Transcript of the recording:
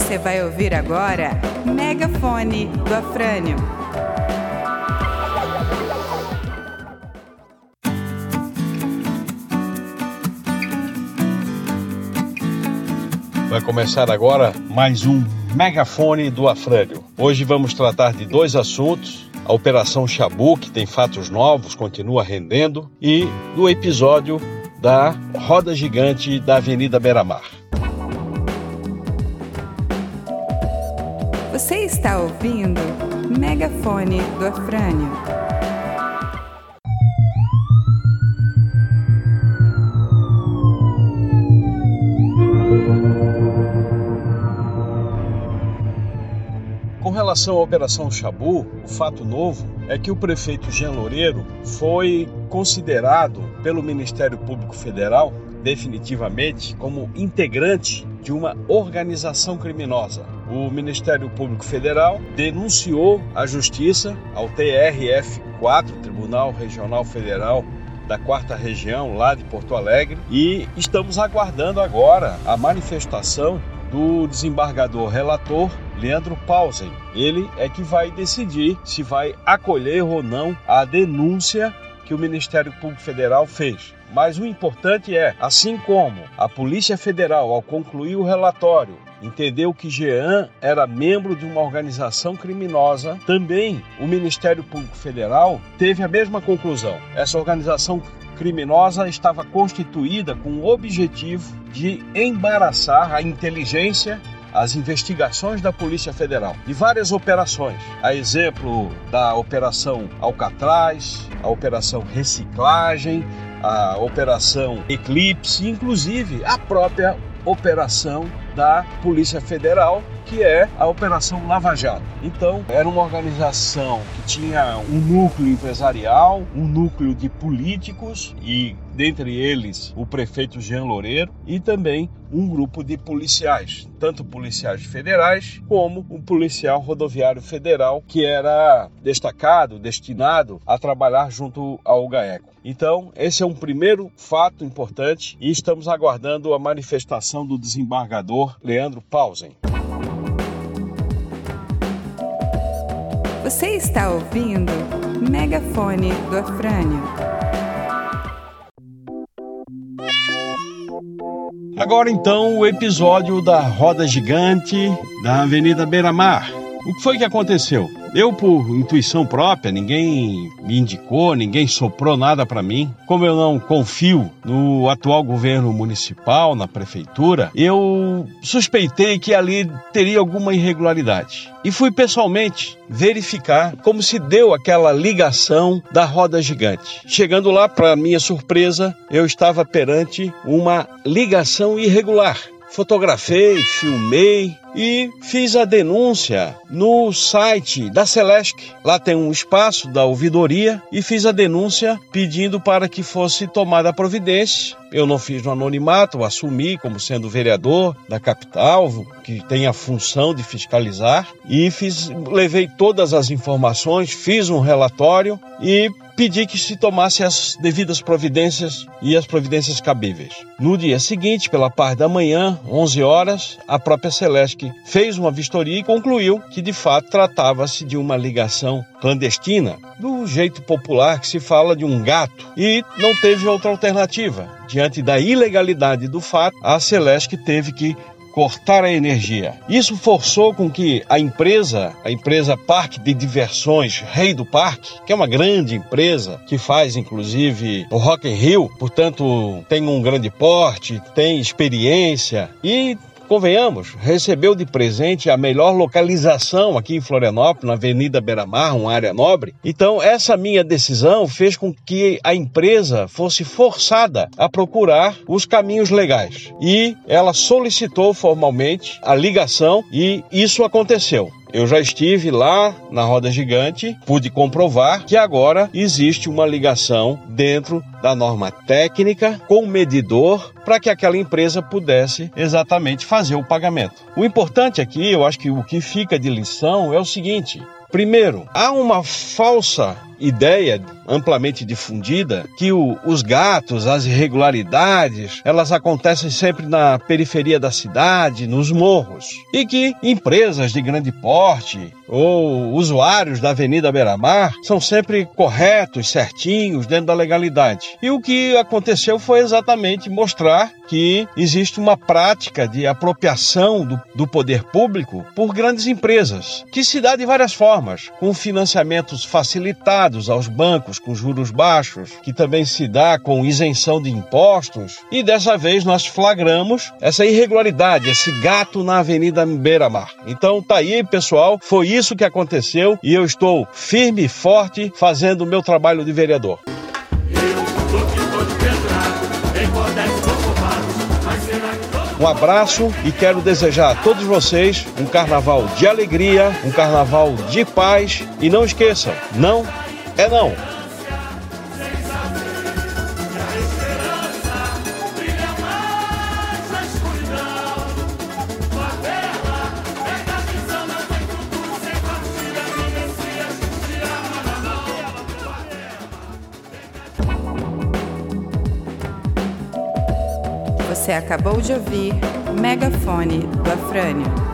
Você vai ouvir agora Megafone do Afrânio. Vai começar agora mais um Megafone do Afrânio. Hoje vamos tratar de dois assuntos: a Operação Chabu, que tem fatos novos, continua rendendo, e do episódio da roda gigante da Avenida Beira-Mar. Está ouvindo Megafone do Afrânio. Com relação à Operação Chabu, o fato novo é que o prefeito Jean Loureiro foi considerado pelo Ministério Público Federal definitivamente como integrante de uma organização criminosa. O Ministério Público Federal denunciou à Justiça, ao TRF4, Tribunal Regional Federal da quarta região lá de Porto Alegre, e estamos aguardando agora a manifestação do desembargador relator Leandro Pausen. Ele é que vai decidir se vai acolher ou não a denúncia que o Ministério Público Federal fez. Mas o importante é, assim como a Polícia Federal, ao concluir o relatório, entendeu que Jean era membro de uma organização criminosa, também o Ministério Público Federal teve a mesma conclusão. Essa organização criminosa estava constituída com o objetivo de embaraçar a inteligência as investigações da Polícia Federal de várias operações, a exemplo da Operação Alcatraz, a Operação Reciclagem, a Operação Eclipse, inclusive a própria operação da Polícia Federal, que é a Operação Lava Jato. Então, era uma organização que tinha um núcleo empresarial, um núcleo de políticos e dentre eles o prefeito Jean Loureiro e também um grupo de policiais, tanto policiais federais como um policial rodoviário federal que era destacado, destinado a trabalhar junto ao GAECO. Então, esse é um primeiro fato importante e estamos aguardando a manifestação do desembargador Leandro Pausen. Você está ouvindo Megafone do Afrânio. Agora então o episódio da roda gigante da Avenida Beira Mar. O que foi que aconteceu? Eu, por intuição própria, ninguém me indicou, ninguém soprou nada para mim. Como eu não confio no atual governo municipal, na prefeitura, eu suspeitei que ali teria alguma irregularidade. E fui pessoalmente verificar como se deu aquela ligação da roda gigante. Chegando lá, para minha surpresa, eu estava perante uma ligação irregular fotografei, filmei e fiz a denúncia no site da Celesc. Lá tem um espaço da ouvidoria e fiz a denúncia pedindo para que fosse tomada a providência. Eu não fiz no anonimato, assumi como sendo vereador da capital, que tem a função de fiscalizar, e fiz, levei todas as informações, fiz um relatório e pedi que se tomasse as devidas providências e as providências cabíveis. No dia seguinte, pela parte da manhã, 11 horas, a própria Celeste fez uma vistoria e concluiu que de fato tratava-se de uma ligação clandestina, do jeito popular que se fala de um gato, e não teve outra alternativa. Diante da ilegalidade do fato, a Celeste teve que cortar a energia. Isso forçou com que a empresa, a empresa Parque de Diversões Rei do Parque, que é uma grande empresa que faz inclusive o Rock in Rio, portanto tem um grande porte, tem experiência e convenhamos, recebeu de presente a melhor localização aqui em Florianópolis, na Avenida Beira-Mar, uma área nobre. Então, essa minha decisão fez com que a empresa fosse forçada a procurar os caminhos legais. E ela solicitou formalmente a ligação e isso aconteceu. Eu já estive lá na roda gigante, pude comprovar que agora existe uma ligação dentro da norma técnica com o medidor para que aquela empresa pudesse exatamente fazer o pagamento. O importante aqui, eu acho que o que fica de lição é o seguinte: primeiro, há uma falsa ideia amplamente difundida que o, os gatos, as irregularidades, elas acontecem sempre na periferia da cidade, nos morros, e que empresas de grande porte ou usuários da Avenida Beira-Mar são sempre corretos, certinhos, dentro da legalidade. E o que aconteceu foi exatamente mostrar que existe uma prática de apropriação do, do poder público por grandes empresas, que se dá de várias formas, com financiamentos facilitados aos bancos com juros baixos, que também se dá com isenção de impostos, e dessa vez nós flagramos essa irregularidade, esse gato na Avenida Beira-Mar. Então tá aí, pessoal, foi isso que aconteceu e eu estou firme e forte fazendo o meu trabalho de vereador. Um abraço e quero desejar a todos vocês um carnaval de alegria, um carnaval de paz e não esqueçam, não é não. Você acabou de ouvir Megafone do Afrânio.